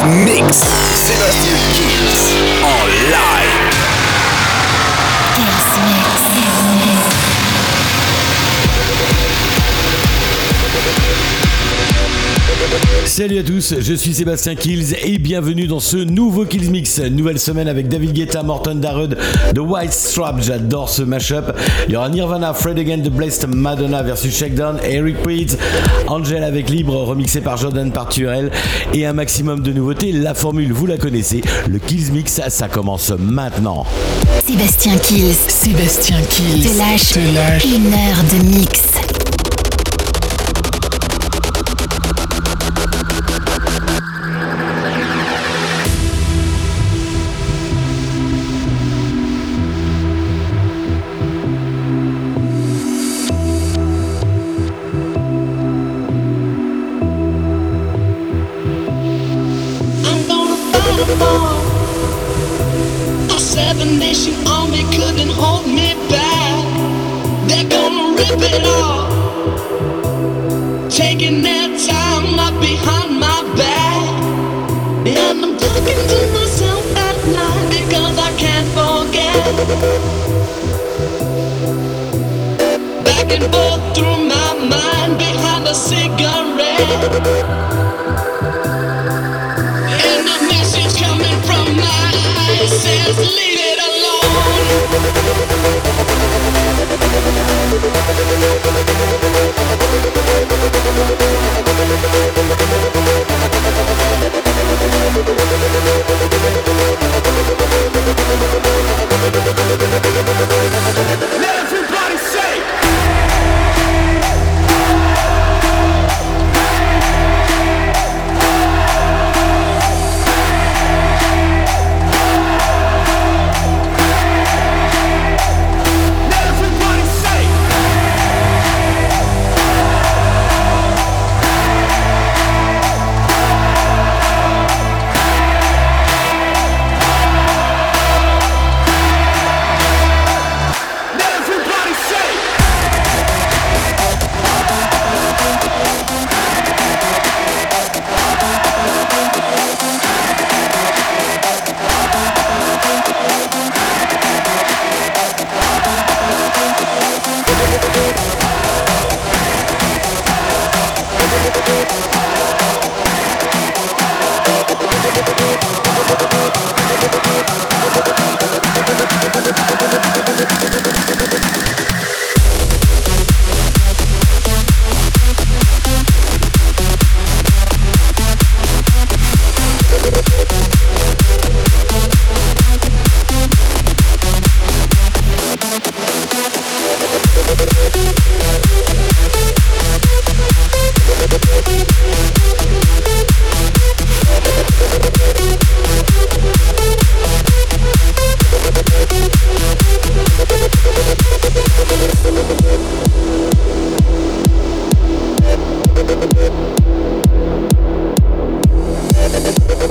Mix. Sébastien Salut à tous, je suis Sébastien Kills et bienvenue dans ce nouveau Kills Mix. Nouvelle semaine avec David Guetta, Morton Darud, The White Strap, j'adore ce mashup. Il y aura Nirvana, Fred Again, The Blessed Madonna versus Shakedown, Eric Prydz, Angel avec Libre, remixé par Jordan Parturel et un maximum de nouveautés. La formule, vous la connaissez, le Kills Mix, ça commence maintenant. Sébastien Kills. Sébastien Kills. Te lâche, Te lâche. une heure de mix.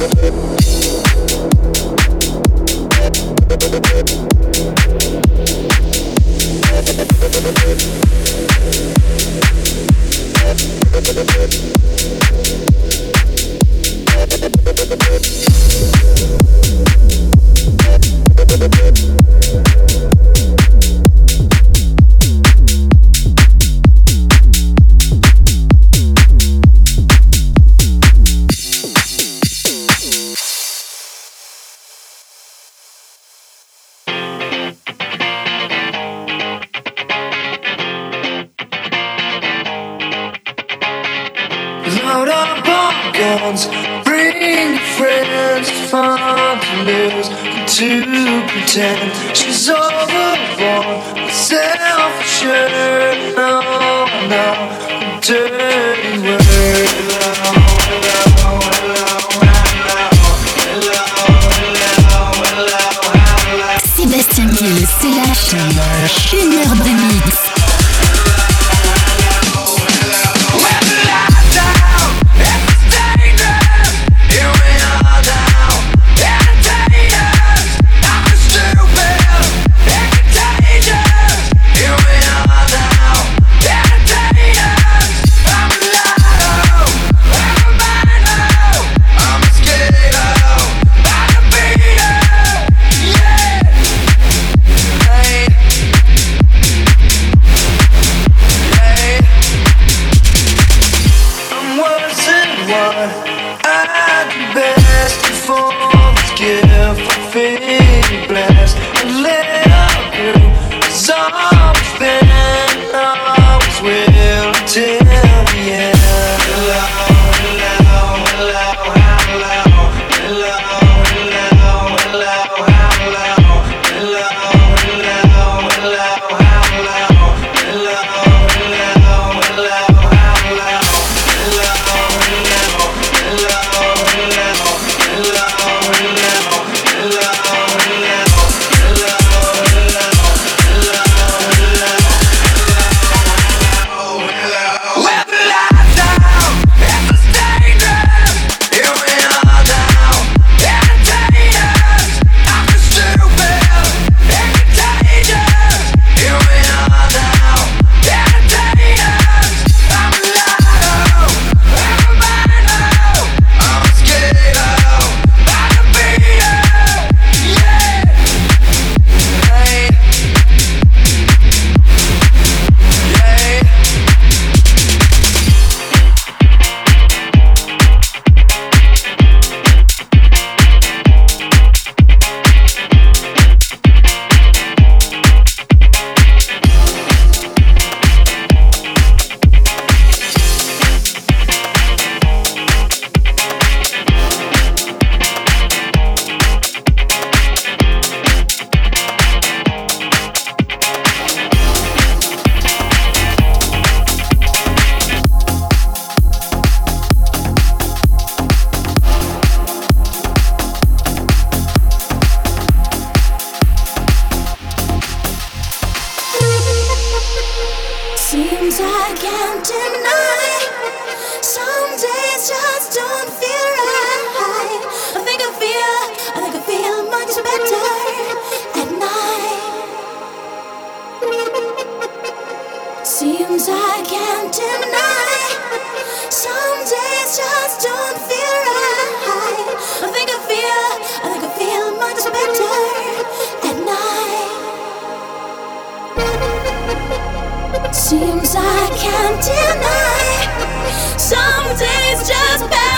baby.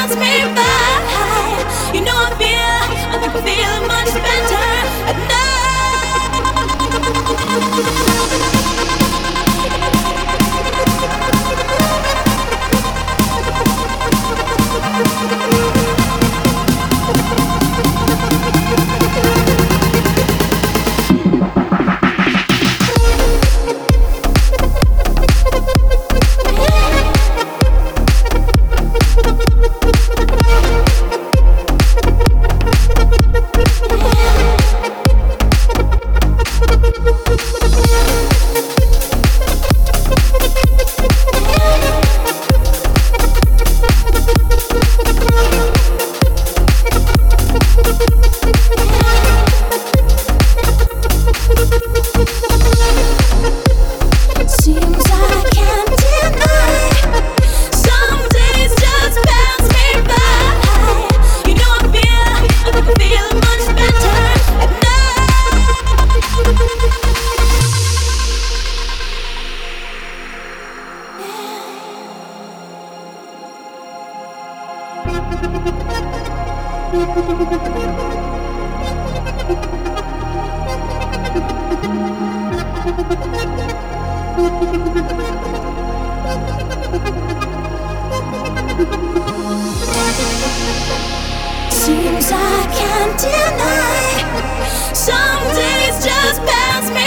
You know I feel. I'm feeling much better. Seems I can't deny some days just pass me.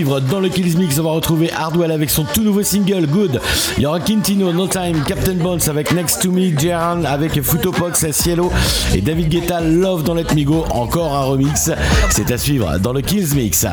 dans le Kills Mix, on va retrouver Hardwell avec son tout nouveau single Good. Il y aura Quintino, No Time, Captain Bones avec Next to Me, Jeran avec Futopox, Cielo et David Guetta, Love dans Let Me Go, encore un remix. C'est à suivre dans le Kills Mix.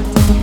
Sébastien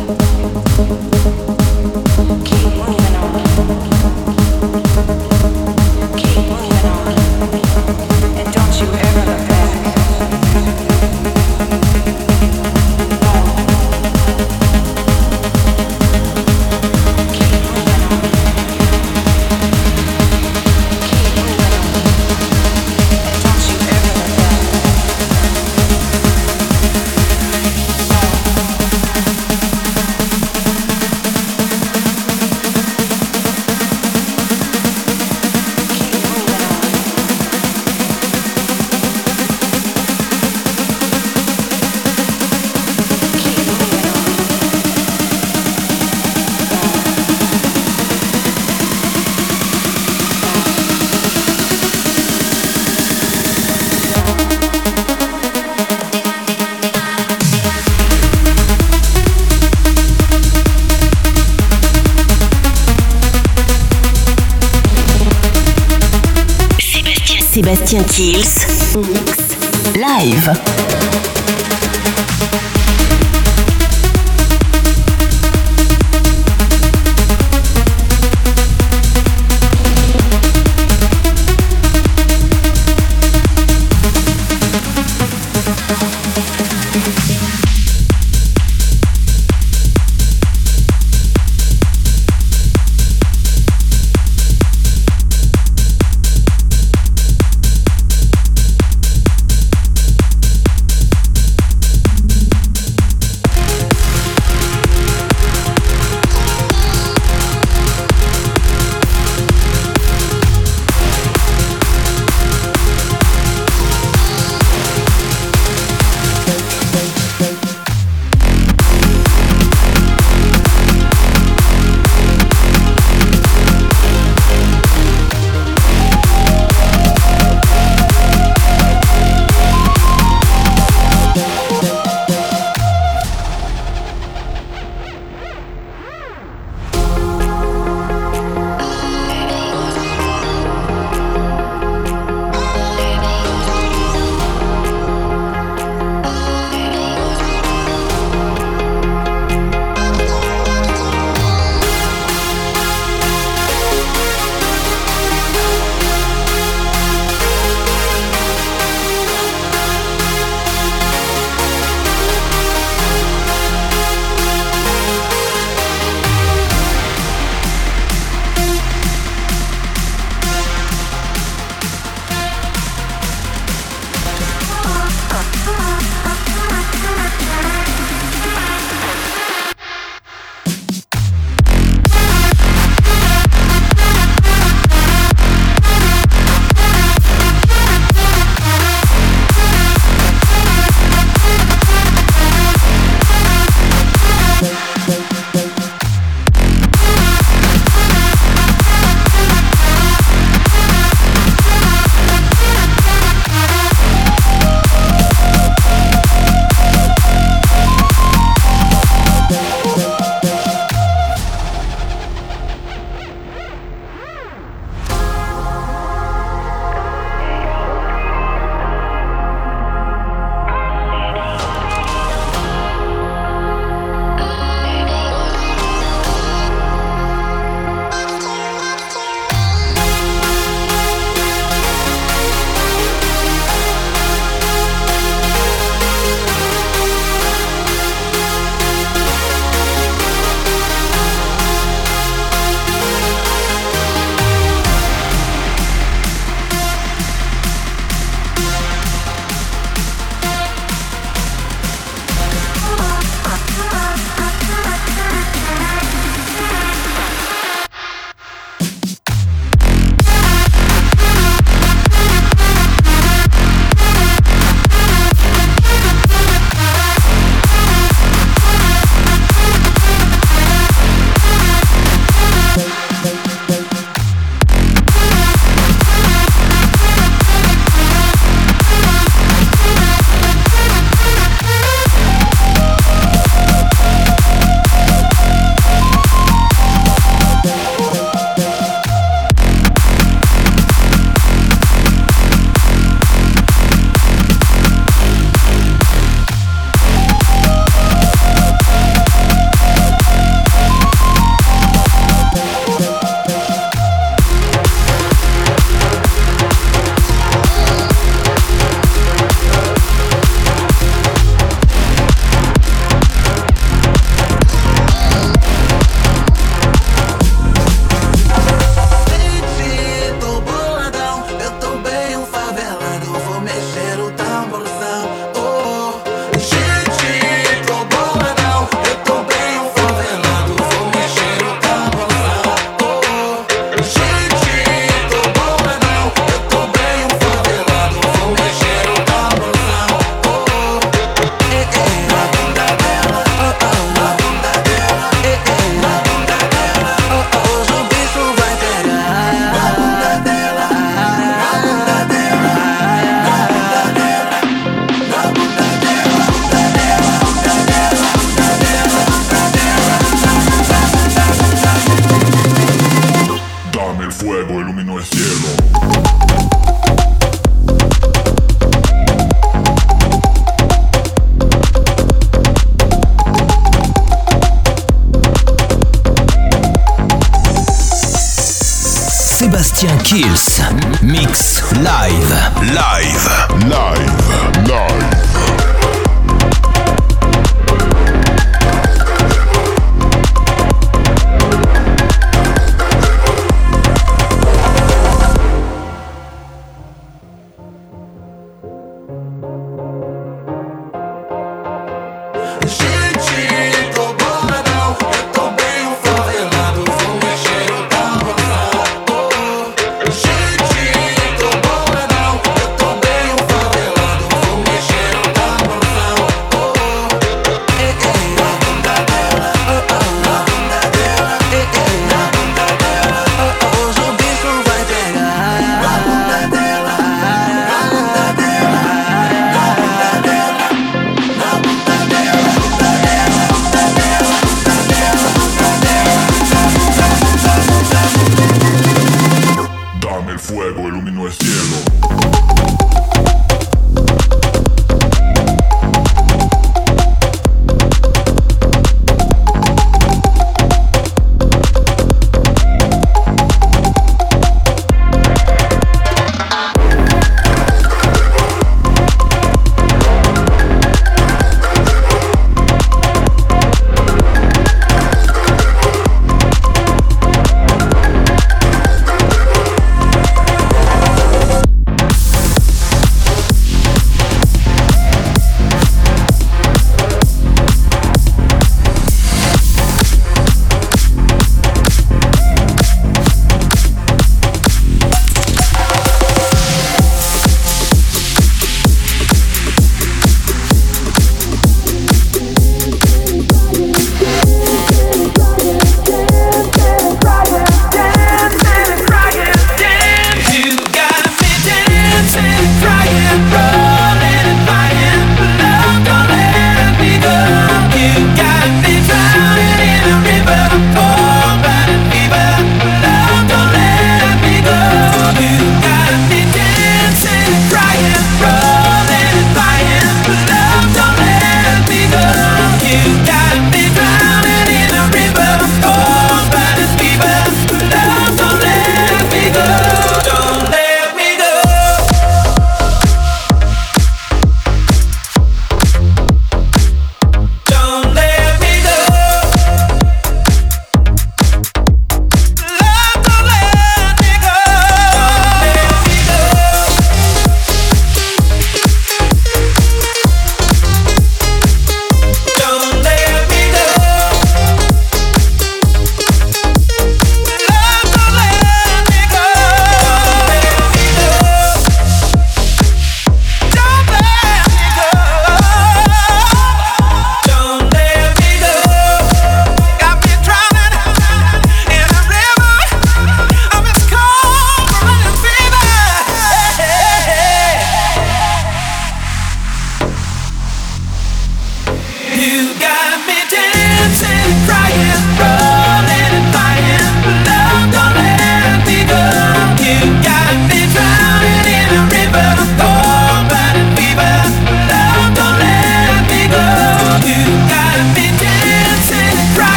el fuego iluminó el cielo.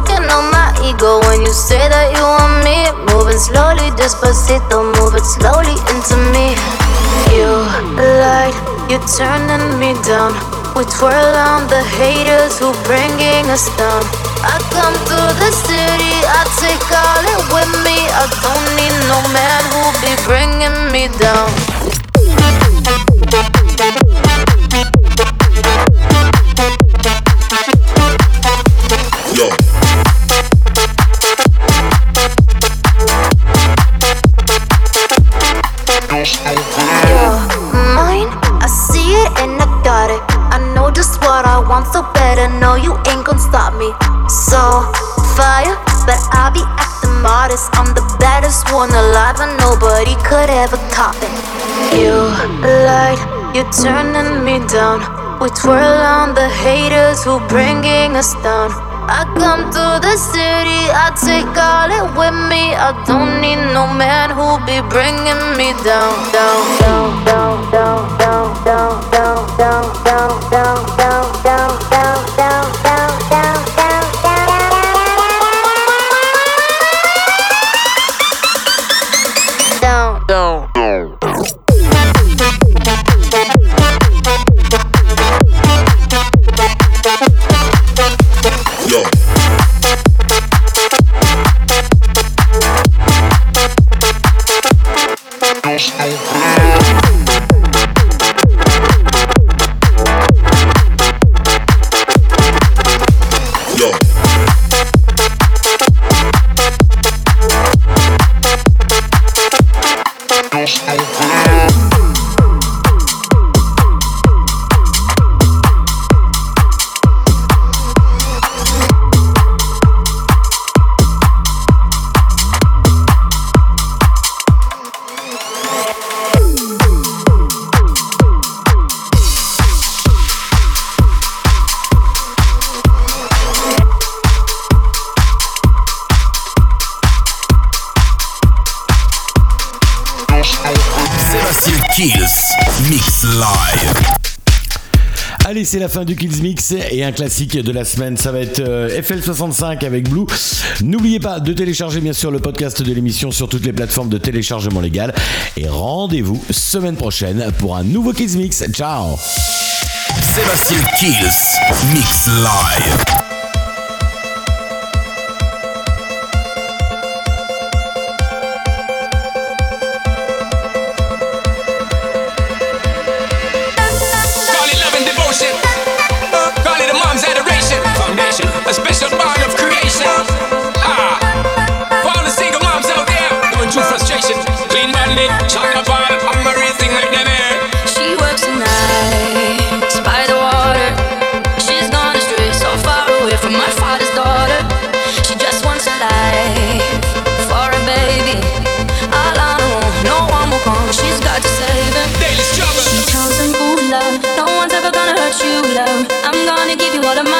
Stroking on my ego when you say that you want me. Moving slowly, despacito, move it slowly into me. You lied, you're turning me down. We twirl on the haters who bringing us down. I come to the city, I take all it with me. I don't need no man who be bringing me down. Nobody could ever top it. You lied, you turning me down. We twirl on the haters who bringing us down. I come to the city, I take all it with me. I don't need no man who be bringing me down, down, down, down, down, down, down, down, down, down, down, down, c'est la fin du Kills Mix et un classique de la semaine, ça va être euh, FL65 avec Blue. N'oubliez pas de télécharger bien sûr le podcast de l'émission sur toutes les plateformes de téléchargement légal et rendez-vous semaine prochaine pour un nouveau Kills Mix. Ciao Sébastien Kills, Mix Live. what am I?